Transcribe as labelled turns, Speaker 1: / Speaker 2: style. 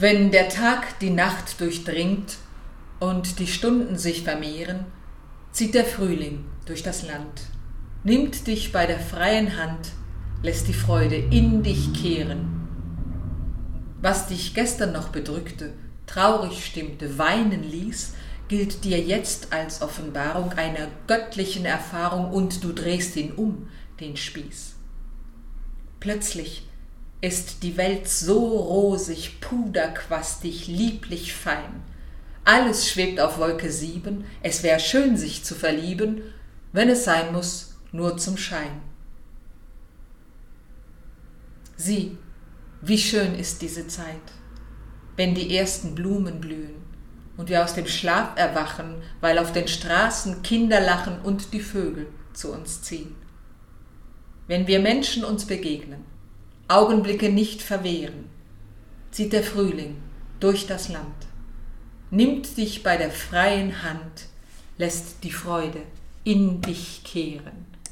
Speaker 1: Wenn der Tag die Nacht durchdringt und die Stunden sich vermehren, zieht der Frühling durch das Land, nimmt dich bei der freien Hand, lässt die Freude in dich kehren. Was dich gestern noch bedrückte, traurig stimmte, weinen ließ, gilt dir jetzt als Offenbarung einer göttlichen Erfahrung und du drehst ihn um, den Spieß. Plötzlich ist die Welt so rosig, puderquastig, lieblich fein. Alles schwebt auf Wolke sieben, es wär schön, sich zu verlieben, wenn es sein muss, nur zum Schein. Sieh, wie schön ist diese Zeit, wenn die ersten Blumen blühen und wir aus dem Schlaf erwachen, weil auf den Straßen Kinder lachen und die Vögel zu uns ziehen. Wenn wir Menschen uns begegnen, Augenblicke nicht verwehren, zieht der Frühling durch das Land, nimmt dich bei der freien Hand, lässt die Freude in dich kehren.